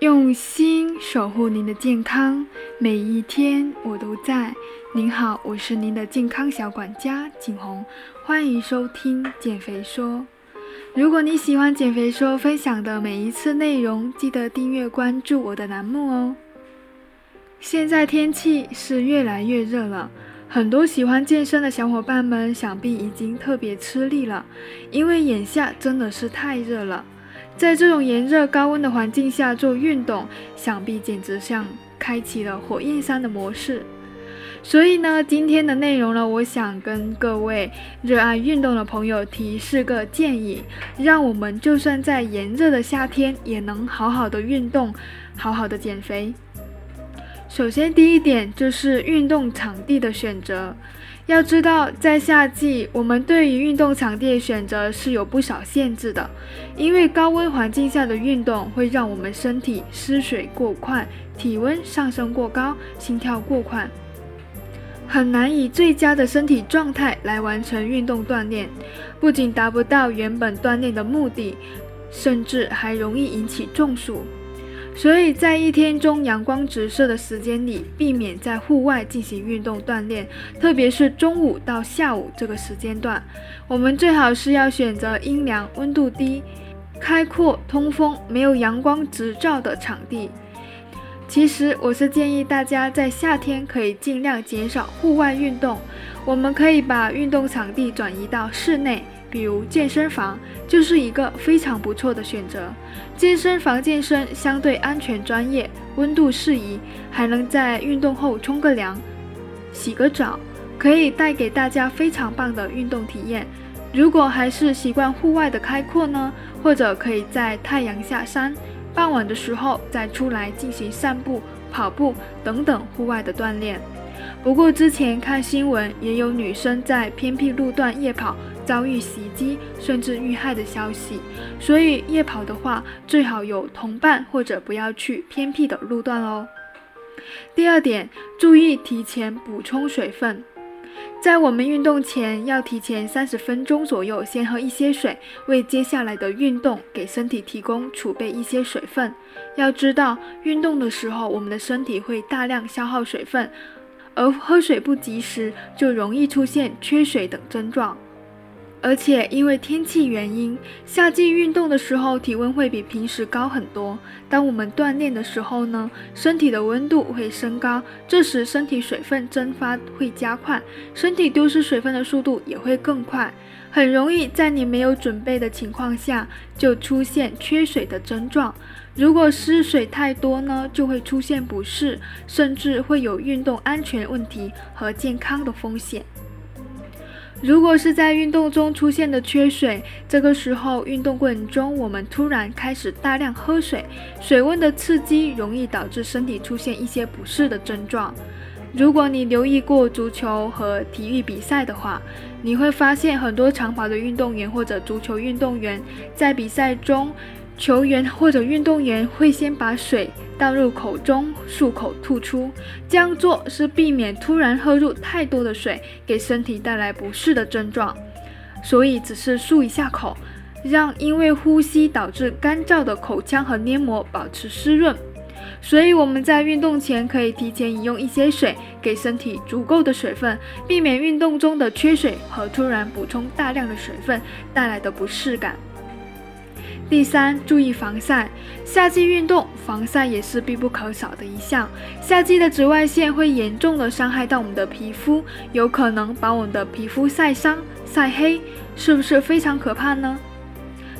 用心守护您的健康，每一天我都在。您好，我是您的健康小管家景红，欢迎收听减肥说。如果你喜欢减肥说分享的每一次内容，记得订阅关注我的栏目哦。现在天气是越来越热了，很多喜欢健身的小伙伴们想必已经特别吃力了，因为眼下真的是太热了。在这种炎热高温的环境下做运动，想必简直像开启了火焰山的模式。所以呢，今天的内容呢，我想跟各位热爱运动的朋友提四个建议，让我们就算在炎热的夏天，也能好好的运动，好好的减肥。首先，第一点就是运动场地的选择。要知道，在夏季，我们对于运动场地的选择是有不少限制的，因为高温环境下的运动会让我们身体失水过快，体温上升过高，心跳过快，很难以最佳的身体状态来完成运动锻炼，不仅达不到原本锻炼的目的，甚至还容易引起中暑。所以在一天中阳光直射的时间里，避免在户外进行运动锻炼，特别是中午到下午这个时间段，我们最好是要选择阴凉、温度低、开阔、通风、没有阳光直照的场地。其实我是建议大家在夏天可以尽量减少户外运动，我们可以把运动场地转移到室内。比如健身房就是一个非常不错的选择。健身房健身相对安全、专业，温度适宜，还能在运动后冲个凉、洗个澡，可以带给大家非常棒的运动体验。如果还是习惯户外的开阔呢？或者可以在太阳下山，傍晚的时候再出来进行散步、跑步等等户外的锻炼。不过之前看新闻，也有女生在偏僻路段夜跑。遭遇袭击甚至遇害的消息，所以夜跑的话最好有同伴或者不要去偏僻的路段哦。第二点，注意提前补充水分，在我们运动前要提前三十分钟左右先喝一些水，为接下来的运动给身体提供储备一些水分。要知道，运动的时候我们的身体会大量消耗水分，而喝水不及时就容易出现缺水等症状。而且因为天气原因，夏季运动的时候体温会比平时高很多。当我们锻炼的时候呢，身体的温度会升高，这时身体水分蒸发会加快，身体丢失水分的速度也会更快，很容易在你没有准备的情况下就出现缺水的症状。如果失水太多呢，就会出现不适，甚至会有运动安全问题和健康的风险。如果是在运动中出现的缺水，这个时候运动过程中我们突然开始大量喝水，水温的刺激容易导致身体出现一些不适的症状。如果你留意过足球和体育比赛的话，你会发现很多长跑的运动员或者足球运动员在比赛中。球员或者运动员会先把水倒入口中漱口吐出，这样做是避免突然喝入太多的水给身体带来不适的症状。所以只是漱一下口，让因为呼吸导致干燥的口腔和黏膜保持湿润。所以我们在运动前可以提前饮用一些水，给身体足够的水分，避免运动中的缺水和突然补充大量的水分带来的不适感。第三，注意防晒。夏季运动，防晒也是必不可少的一项。夏季的紫外线会严重的伤害到我们的皮肤，有可能把我们的皮肤晒伤、晒黑，是不是非常可怕呢？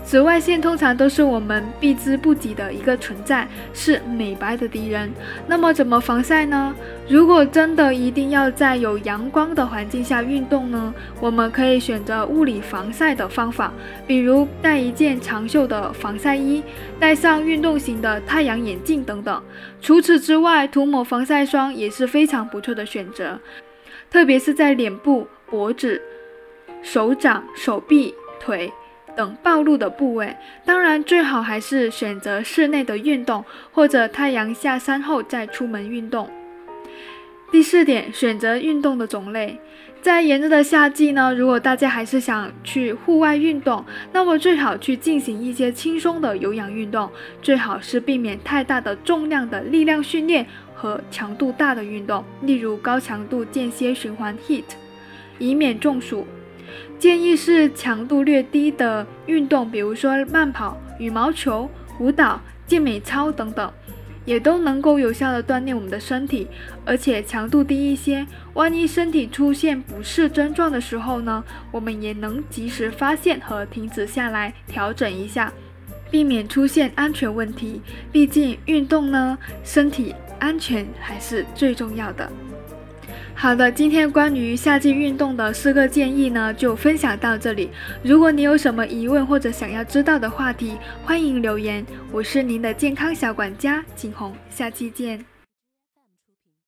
紫外线通常都是我们避之不及的一个存在，是美白的敌人。那么怎么防晒呢？如果真的一定要在有阳光的环境下运动呢？我们可以选择物理防晒的方法，比如带一件长袖的防晒衣，戴上运动型的太阳眼镜等等。除此之外，涂抹防晒霜也是非常不错的选择，特别是在脸部、脖子、手掌、手臂、腿。等暴露的部位，当然最好还是选择室内的运动，或者太阳下山后再出门运动。第四点，选择运动的种类。在炎热的夏季呢，如果大家还是想去户外运动，那么最好去进行一些轻松的有氧运动，最好是避免太大的重量的力量训练和强度大的运动，例如高强度间歇循环 HIIT，以免中暑。建议是强度略低的运动，比如说慢跑、羽毛球、舞蹈、健美操等等。也都能够有效的锻炼我们的身体，而且强度低一些。万一身体出现不适症状的时候呢，我们也能及时发现和停止下来调整一下，避免出现安全问题。毕竟运动呢，身体安全还是最重要的。好的，今天关于夏季运动的四个建议呢，就分享到这里。如果你有什么疑问或者想要知道的话题，欢迎留言。我是您的健康小管家景红，下期见。